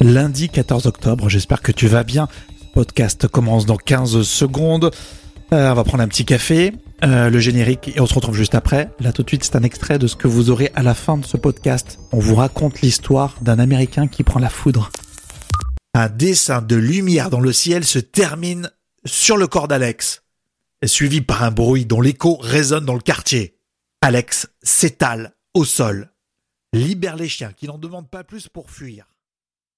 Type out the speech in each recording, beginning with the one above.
lundi 14 octobre. J'espère que tu vas bien. Podcast commence dans 15 secondes. Euh, on va prendre un petit café, euh, le générique et on se retrouve juste après. Là tout de suite, c'est un extrait de ce que vous aurez à la fin de ce podcast. On vous raconte l'histoire d'un Américain qui prend la foudre. Un dessin de lumière dans le ciel se termine sur le corps d'Alex, suivi par un bruit dont l'écho résonne dans le quartier. Alex s'étale au sol, libère les chiens qui n'en demandent pas plus pour fuir.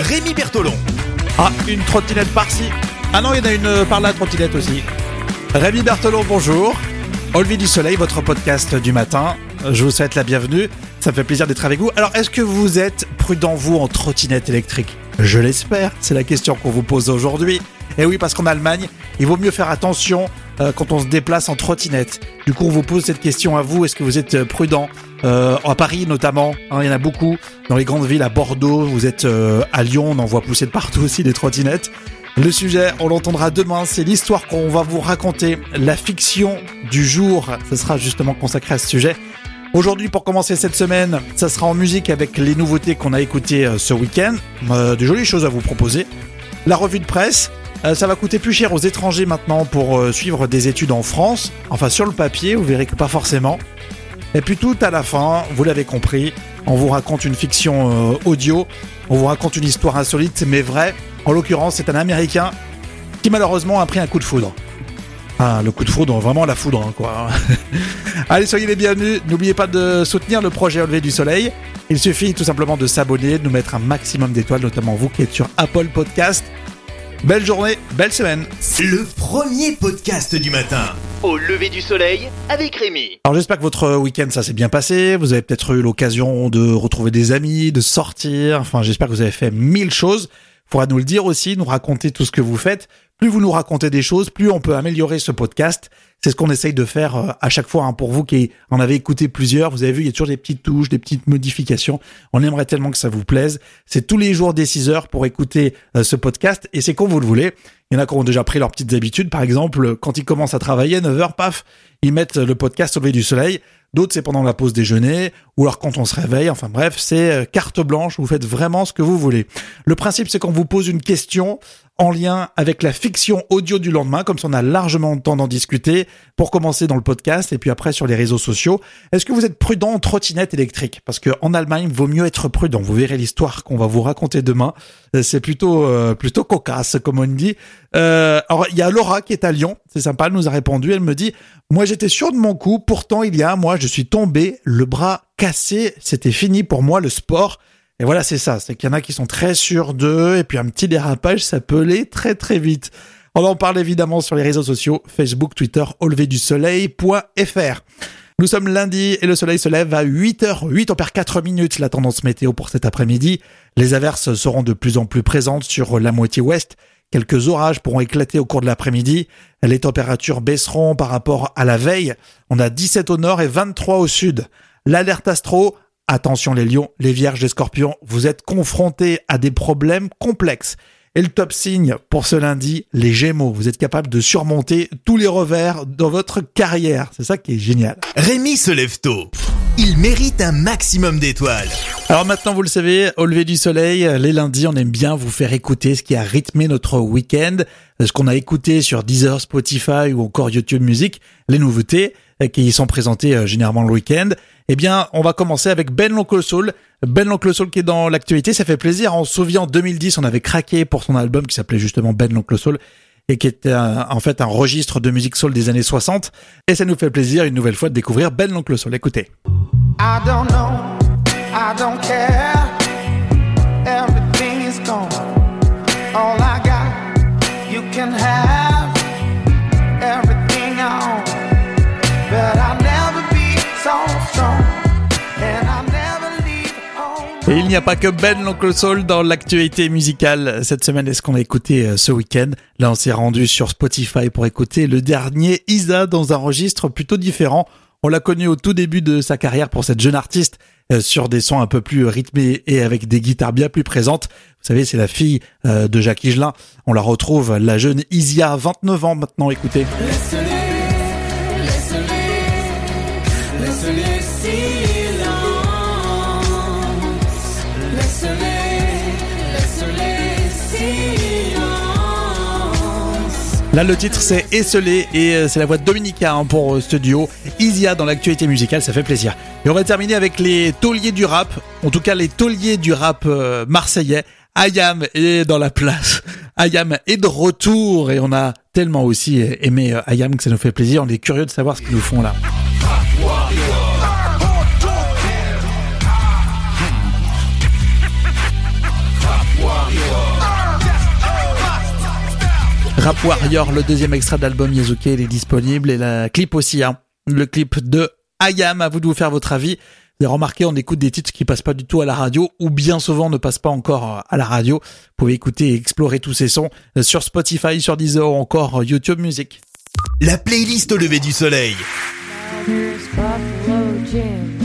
Rémi Bertolon. Ah, une trottinette par-ci. Ah non, il y en a une euh, par là, trottinette aussi. Rémi Berthelot, bonjour. Au du soleil, votre podcast du matin. Je vous souhaite la bienvenue. Ça me fait plaisir d'être avec vous. Alors, est-ce que vous êtes prudent, vous, en trottinette électrique? Je l'espère. C'est la question qu'on vous pose aujourd'hui. Et oui, parce qu'en Allemagne, il vaut mieux faire attention euh, quand on se déplace en trottinette. Du coup, on vous pose cette question à vous. Est-ce que vous êtes euh, prudent euh, À Paris, notamment, hein, il y en a beaucoup. Dans les grandes villes, à Bordeaux, vous êtes euh, à Lyon, on en voit pousser de partout aussi des trottinettes. Le sujet, on l'entendra demain, c'est l'histoire qu'on va vous raconter, la fiction du jour. Ce sera justement consacré à ce sujet. Aujourd'hui, pour commencer cette semaine, ça sera en musique avec les nouveautés qu'on a écoutées euh, ce week-end. Euh, de jolies choses à vous proposer. La revue de presse, euh, ça va coûter plus cher aux étrangers maintenant pour euh, suivre des études en France. Enfin, sur le papier, vous verrez que pas forcément. Et puis tout à la fin, vous l'avez compris, on vous raconte une fiction euh, audio, on vous raconte une histoire insolite mais vraie. En l'occurrence, c'est un Américain qui malheureusement a pris un coup de foudre. Ah, le coup de foudre, vraiment la foudre, hein, quoi. Allez, soyez les bienvenus. N'oubliez pas de soutenir le projet Au lever du soleil. Il suffit tout simplement de s'abonner, de nous mettre un maximum d'étoiles, notamment vous qui êtes sur Apple Podcast. Belle journée, belle semaine. Le premier podcast du matin. Au lever du soleil avec Rémi. Alors j'espère que votre week-end ça s'est bien passé. Vous avez peut-être eu l'occasion de retrouver des amis, de sortir. Enfin, j'espère que vous avez fait mille choses. Faudra nous le dire aussi, nous raconter tout ce que vous faites. Plus vous nous racontez des choses, plus on peut améliorer ce podcast. C'est ce qu'on essaye de faire euh, à chaque fois hein, pour vous qui en avez écouté plusieurs. Vous avez vu, il y a toujours des petites touches, des petites modifications. On aimerait tellement que ça vous plaise. C'est tous les jours dès 6 heures pour écouter euh, ce podcast et c'est quand vous le voulez. Il y en a qui ont déjà pris leurs petites habitudes. Par exemple, quand ils commencent à travailler, 9 heures, paf, ils mettent le podcast au lever du soleil. D'autres, c'est pendant la pause déjeuner, ou alors quand on se réveille. Enfin bref, c'est euh, carte blanche. Vous faites vraiment ce que vous voulez. Le principe, c'est qu'on vous pose une question en lien avec la fiction audio du lendemain, comme ça on a largement le temps d'en discuter, pour commencer dans le podcast et puis après sur les réseaux sociaux. Est-ce que vous êtes prudent en trottinette électrique? Parce que en Allemagne, vaut mieux être prudent. Vous verrez l'histoire qu'on va vous raconter demain. Euh, C'est plutôt euh, plutôt cocasse, comme on dit. Euh, alors il y a Laura qui est à Lyon. C'est sympa, elle nous a répondu. Elle me dit moi j'étais sûr de mon coup. Pourtant il y a un mois, je suis tombé, le bras cassé. C'était fini pour moi le sport. Et voilà, c'est ça. C'est qu'il y en a qui sont très sûrs d'eux, et puis un petit dérapage, ça peut aller très très vite. On en parle évidemment sur les réseaux sociaux, Facebook, Twitter, auleverdusoleil.fr. Nous sommes lundi et le soleil se lève à 8h08, on perd 4 minutes la tendance météo pour cet après-midi. Les averses seront de plus en plus présentes sur la moitié ouest. Quelques orages pourront éclater au cours de l'après-midi. Les températures baisseront par rapport à la veille. On a 17 au nord et 23 au sud. L'alerte astro, attention les lions, les vierges, les scorpions, vous êtes confrontés à des problèmes complexes. Et le top signe pour ce lundi, les gémeaux. Vous êtes capable de surmonter tous les revers dans votre carrière. C'est ça qui est génial. Rémi se lève tôt. Il mérite un maximum d'étoiles. Alors maintenant, vous le savez, au lever du soleil, les lundis, on aime bien vous faire écouter ce qui a rythmé notre week-end, ce qu'on a écouté sur Deezer, Spotify ou encore YouTube Music, les nouveautés qui y sont présentées euh, généralement le week-end. Eh bien, on va commencer avec Ben l'Oncle Soul. Ben l'Oncle Soul qui est dans l'actualité, ça fait plaisir. On se souvient, en 2010, on avait craqué pour son album qui s'appelait justement Ben l'Oncle Soul et qui était en fait un registre de musique soul des années 60. Et ça nous fait plaisir une nouvelle fois de découvrir Ben l'Oncle Soul. Écoutez. I don't know, I don't care. Et il n'y a pas que Ben l'oncle Soul dans l'actualité musicale cette semaine. Est-ce qu'on a écouté euh, ce week-end? Là, on s'est rendu sur Spotify pour écouter le dernier Isa dans un registre plutôt différent. On l'a connu au tout début de sa carrière pour cette jeune artiste euh, sur des sons un peu plus rythmés et avec des guitares bien plus présentes. Vous savez, c'est la fille euh, de Jacques Higelin. On la retrouve, la jeune Isia, 29 ans maintenant. Écoutez. Le titre c'est Esselé et euh, c'est la voix de Dominica hein, pour euh, studio. Isia dans l'actualité musicale, ça fait plaisir. Et on va terminer avec les tauliers du rap, en tout cas les tauliers du rap euh, marseillais. Ayam est dans la place. Ayam est de retour et on a tellement aussi aimé Ayam que ça nous fait plaisir. On est curieux de savoir ce qu'ils nous font là. Rap Warrior, le deuxième extrait d'album Yezuke, il est disponible et le clip aussi, hein. Le clip de Ayam, à vous de vous faire votre avis. Vous avez remarqué, on écoute des titres qui passent pas du tout à la radio ou bien souvent ne passent pas encore à la radio. Vous pouvez écouter et explorer tous ces sons sur Spotify, sur Deezer ou encore YouTube Music. La playlist au lever du soleil. soleil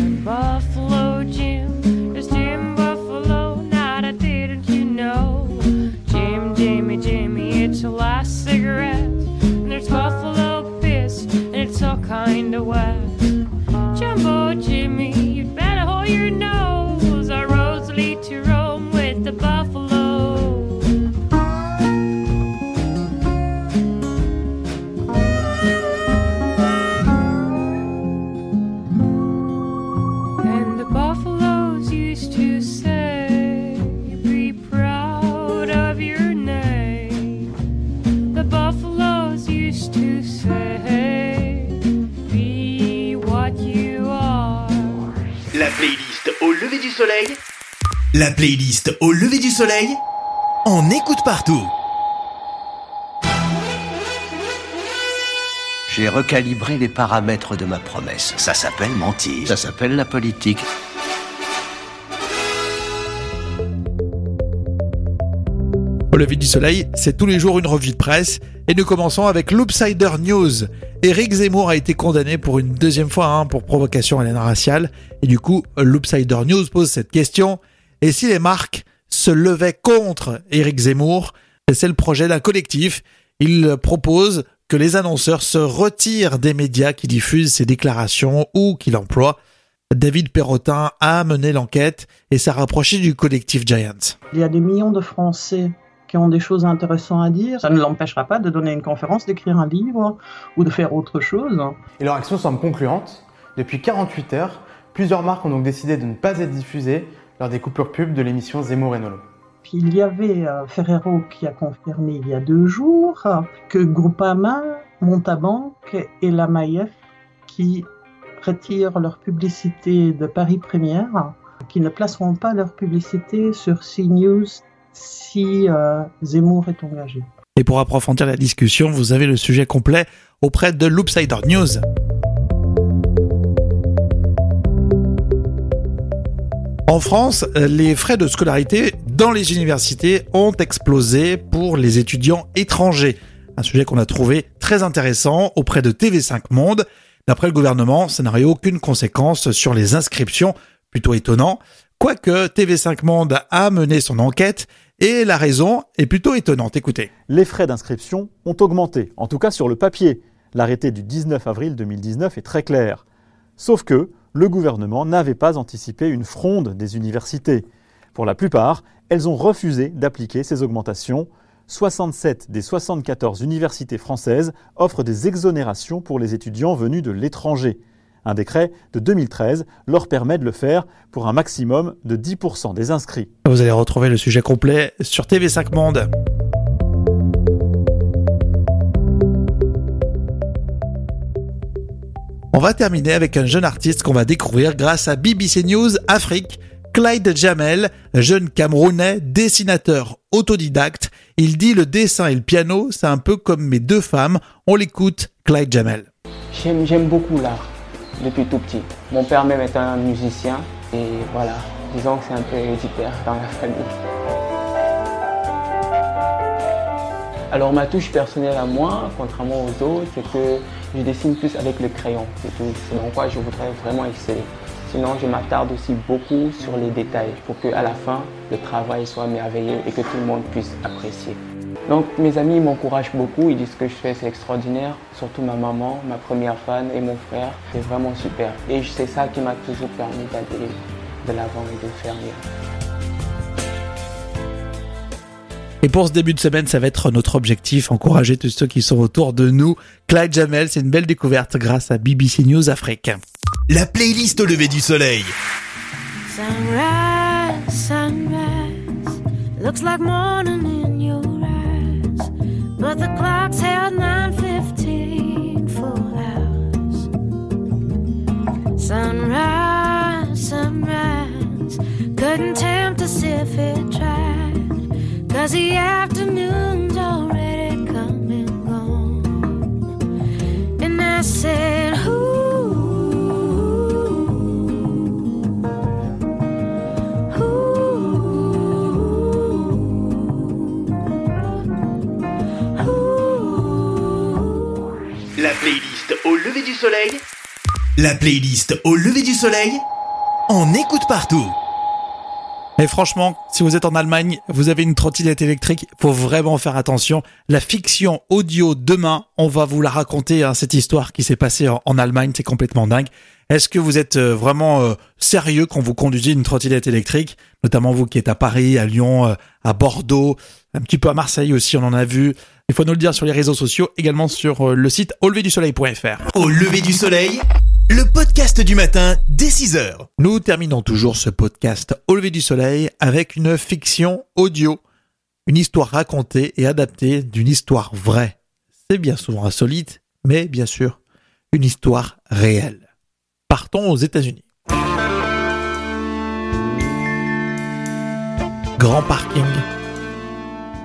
La playlist au lever du soleil On écoute partout J'ai recalibré les paramètres de ma promesse. Ça s'appelle mentir. Ça s'appelle la politique. Au lever du soleil, c'est tous les jours une revue de presse et nous commençons avec l'Upsider News. Eric Zemmour a été condamné pour une deuxième fois hein, pour provocation à l'aine raciale et du coup l'Upsider News pose cette question et si les marques se levaient contre Eric Zemmour C'est le projet d'un collectif. Il propose que les annonceurs se retirent des médias qui diffusent ces déclarations ou qui l'emploient. David Perrotin a mené l'enquête et s'est rapproché du collectif Giants. Il y a des millions de Français qui ont des choses intéressantes à dire. Ça ne l'empêchera pas de donner une conférence, d'écrire un livre ou de faire autre chose. Et leur action semble concluante. Depuis 48 heures, plusieurs marques ont donc décidé de ne pas être diffusées lors des coupures pubs de l'émission Zemmour et Nolo. Puis il y avait euh, Ferrero qui a confirmé il y a deux jours que Groupama, Montabank et la Maïef qui retirent leur publicité de Paris Première, qui ne placeront pas leur publicité sur CNews si euh, Zemmour est engagé. Et pour approfondir la discussion, vous avez le sujet complet auprès de Loopsider News. En France, les frais de scolarité dans les universités ont explosé pour les étudiants étrangers. Un sujet qu'on a trouvé très intéressant auprès de TV5 Monde. D'après le gouvernement, ça n'aurait aucune conséquence sur les inscriptions. Plutôt étonnant. Quoique TV5 Monde a mené son enquête et la raison est plutôt étonnante. Écoutez. Les frais d'inscription ont augmenté, en tout cas sur le papier. L'arrêté du 19 avril 2019 est très clair. Sauf que le gouvernement n'avait pas anticipé une fronde des universités. Pour la plupart, elles ont refusé d'appliquer ces augmentations. 67 des 74 universités françaises offrent des exonérations pour les étudiants venus de l'étranger. Un décret de 2013 leur permet de le faire pour un maximum de 10% des inscrits. Vous allez retrouver le sujet complet sur TV5 Monde. On va terminer avec un jeune artiste qu'on va découvrir grâce à BBC News Afrique. Clyde Jamel, jeune Camerounais, dessinateur autodidacte. Il dit le dessin et le piano, c'est un peu comme mes deux femmes. On l'écoute, Clyde Jamel. J'aime beaucoup l'art depuis tout petit. Mon père même est un musicien et voilà, disons que c'est un peu héréditaire dans la famille. Alors ma touche personnelle à moi, contrairement aux autres, c'est que je dessine plus avec le crayon, c'est tout. C'est dans quoi je voudrais vraiment exceller. Sinon, je m'attarde aussi beaucoup sur les détails pour qu'à la fin, le travail soit merveilleux et que tout le monde puisse apprécier. Donc mes amis m'encouragent beaucoup, ils disent que je fais c'est extraordinaire, surtout ma maman, ma première fan et mon frère, c'est vraiment super. Et c'est ça qui m'a toujours permis d'aller de l'avant et de faire mieux. Et pour ce début de semaine, ça va être notre objectif, encourager tous ceux qui sont autour de nous. Clyde Jamel, c'est une belle découverte grâce à BBC News Afrique. La playlist au lever du soleil. Sunrise, sunrise, looks like morning in your eyes, but the clock's held 9:15 full hours. Sunrise, sunrise, couldn't tempt us if it cause the afternoon's already come and gone. And I said, Ooh. La playlist au lever du soleil. La playlist au lever du soleil. On écoute partout. Et franchement, si vous êtes en Allemagne, vous avez une trottinette électrique, faut vraiment faire attention. La fiction audio demain, on va vous la raconter, hein, cette histoire qui s'est passée en, Allemagne, c'est complètement dingue. Est-ce que vous êtes euh, vraiment euh, sérieux quand vous conduisez une trottinette électrique, notamment vous qui êtes à Paris, à Lyon, euh, à Bordeaux, un petit peu à Marseille aussi, on en a vu. Il faut nous le dire sur les réseaux sociaux, également sur le site auleverdusoleil.fr. Au lever du soleil, le podcast du matin dès 6h. Nous terminons toujours ce podcast au lever du soleil avec une fiction audio, une histoire racontée et adaptée d'une histoire vraie. C'est bien souvent insolite, mais bien sûr, une histoire réelle. Partons aux États-Unis. Grand parking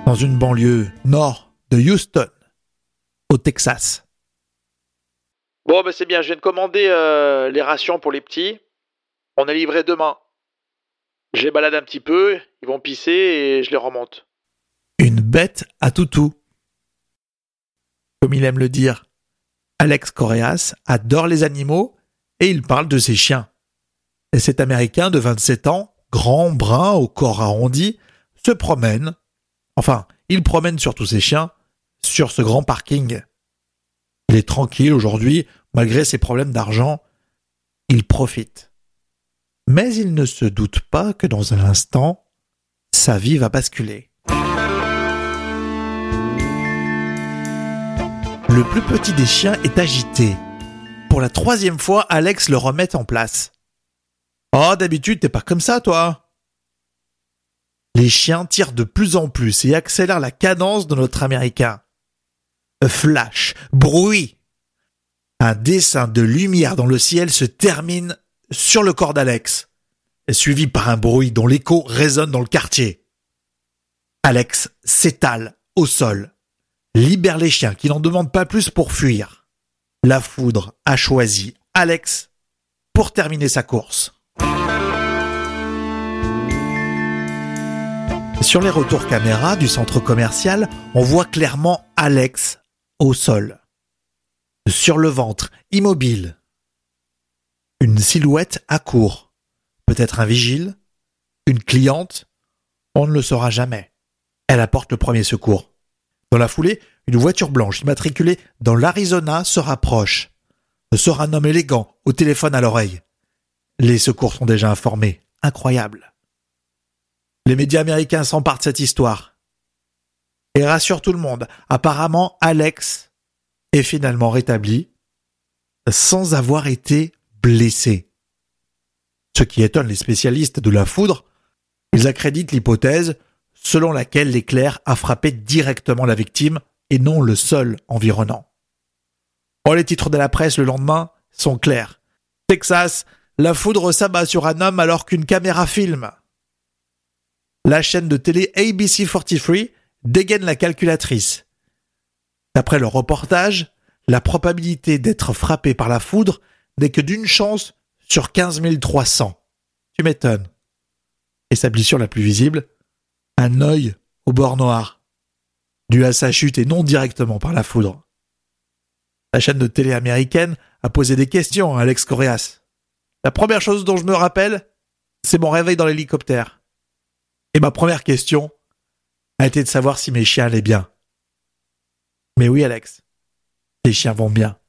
dans une banlieue nord de Houston, au Texas. Bon, ben c'est bien, je viens de commander euh, les rations pour les petits. On est livré demain. Je les balade un petit peu, ils vont pisser et je les remonte. Une bête à toutou. Comme il aime le dire, Alex Correas adore les animaux et il parle de ses chiens. Et cet Américain de 27 ans, grand, brun, au corps arrondi, se promène, enfin, il promène surtout ses chiens, sur ce grand parking. Il est tranquille aujourd'hui, malgré ses problèmes d'argent. Il profite. Mais il ne se doute pas que dans un instant, sa vie va basculer. Le plus petit des chiens est agité. Pour la troisième fois, Alex le remet en place. Oh, d'habitude, t'es pas comme ça, toi. Les chiens tirent de plus en plus et accélèrent la cadence de notre Américain. Flash, bruit. Un dessin de lumière dans le ciel se termine sur le corps d'Alex, suivi par un bruit dont l'écho résonne dans le quartier. Alex s'étale au sol, libère les chiens qui n'en demandent pas plus pour fuir. La foudre a choisi Alex pour terminer sa course. Sur les retours caméra du centre commercial, on voit clairement Alex au sol, sur le ventre, immobile. Une silhouette accourt, peut-être un vigile, une cliente, on ne le saura jamais. Elle apporte le premier secours. Dans la foulée, une voiture blanche immatriculée dans l'Arizona se rapproche. Sort un homme élégant, au téléphone à l'oreille. Les secours sont déjà informés. Incroyable. Les médias américains s'emparent de cette histoire. Et rassurent tout le monde. Apparemment, Alex est finalement rétabli sans avoir été blessé. Ce qui étonne les spécialistes de la foudre, ils accréditent l'hypothèse selon laquelle l'éclair a frappé directement la victime et non le sol environnant. Oh, les titres de la presse le lendemain sont clairs. Texas, la foudre s'abat sur un homme alors qu'une caméra filme. La chaîne de télé ABC 43 dégaine la calculatrice. D'après le reportage, la probabilité d'être frappé par la foudre n'est que d'une chance sur 15 300. Tu m'étonnes. Et sa blessure la plus visible Un œil au bord noir, dû à sa chute et non directement par la foudre. La chaîne de télé américaine a posé des questions à Alex Correas. La première chose dont je me rappelle, c'est mon réveil dans l'hélicoptère. Et ma première question a été de savoir si mes chiens allaient bien. Mais oui, Alex, les chiens vont bien.